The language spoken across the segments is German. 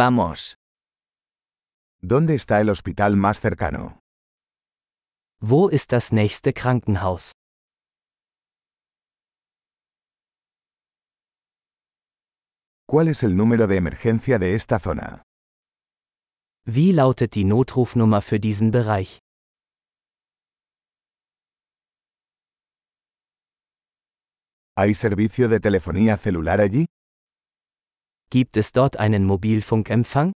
Vamos. ¿Dónde está el hospital más cercano? Wo ist das nächste Krankenhaus? ¿Cuál es el número de emergencia de esta zona? Wie lautet die Notrufnummer für diesen Bereich? ¿Hay servicio de telefonía celular allí? Gibt es dort einen Mobilfunkempfang?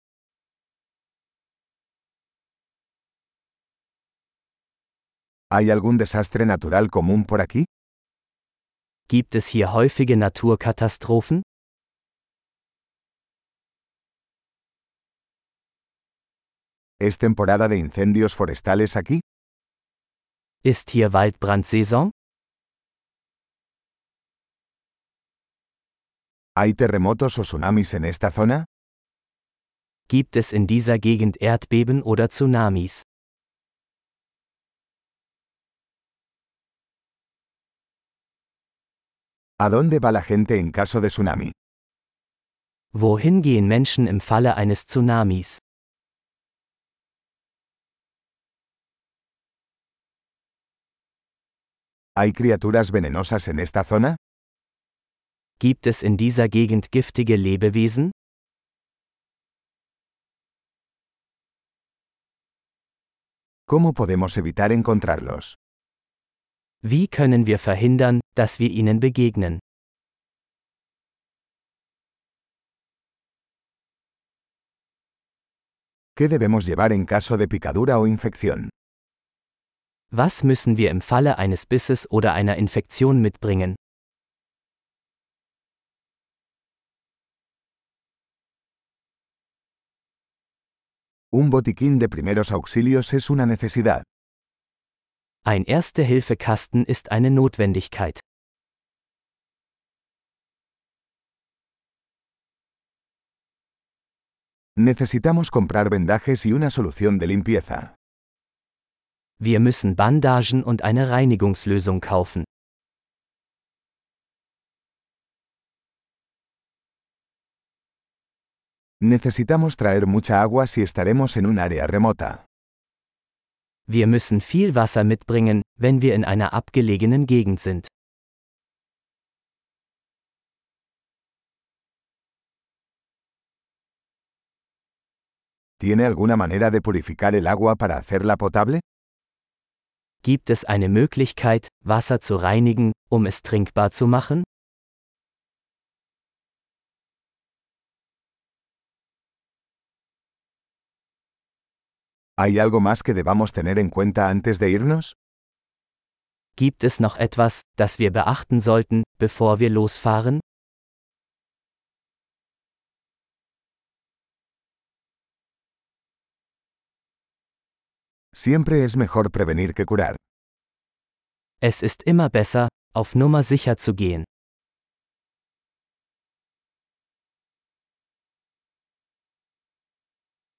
¿Hay algún desastre natural común por aquí? Gibt es hier häufige Naturkatastrophen? ¿Es temporada de incendios forestales aquí? Ist hier Waldbrandsaison? ¿Hay terremotos o tsunamis en esta zona? Gibt es in dieser Gegend Erdbeben oder Tsunamis? ¿A dónde va la gente en caso de tsunami? Wohin gehen Menschen im Falle eines Tsunamis? ¿Hay criaturas venenosas en esta zona? Gibt es in dieser Gegend giftige Lebewesen? ¿Cómo podemos evitar encontrarlos? Wie können wir verhindern, dass wir ihnen begegnen? ¿Qué debemos llevar en caso de picadura o infección? Was müssen wir im Falle eines Bisses oder einer Infektion mitbringen? Un botiquín de primeros auxilios es una necesidad. Ein Erste-Hilfe-Kasten ist eine Notwendigkeit. Necesitamos comprar vendajes y una solución de limpieza. Wir müssen Bandagen und eine Reinigungslösung kaufen. Necesitamos traer mucha agua si estaremos en un área remota. Wir müssen viel Wasser mitbringen, wenn wir in einer abgelegenen Gegend sind. ¿Tiene alguna manera de purificar el agua para hacerla potable? Gibt es eine Möglichkeit, Wasser zu reinigen, um es trinkbar zu machen? ¿Hay algo más que debamos tener en cuenta antes de irnos? Gibt es noch etwas, das wir beachten sollten, bevor wir losfahren? Siempre es mejor prevenir que curar. Es ist immer besser, auf Nummer sicher zu gehen.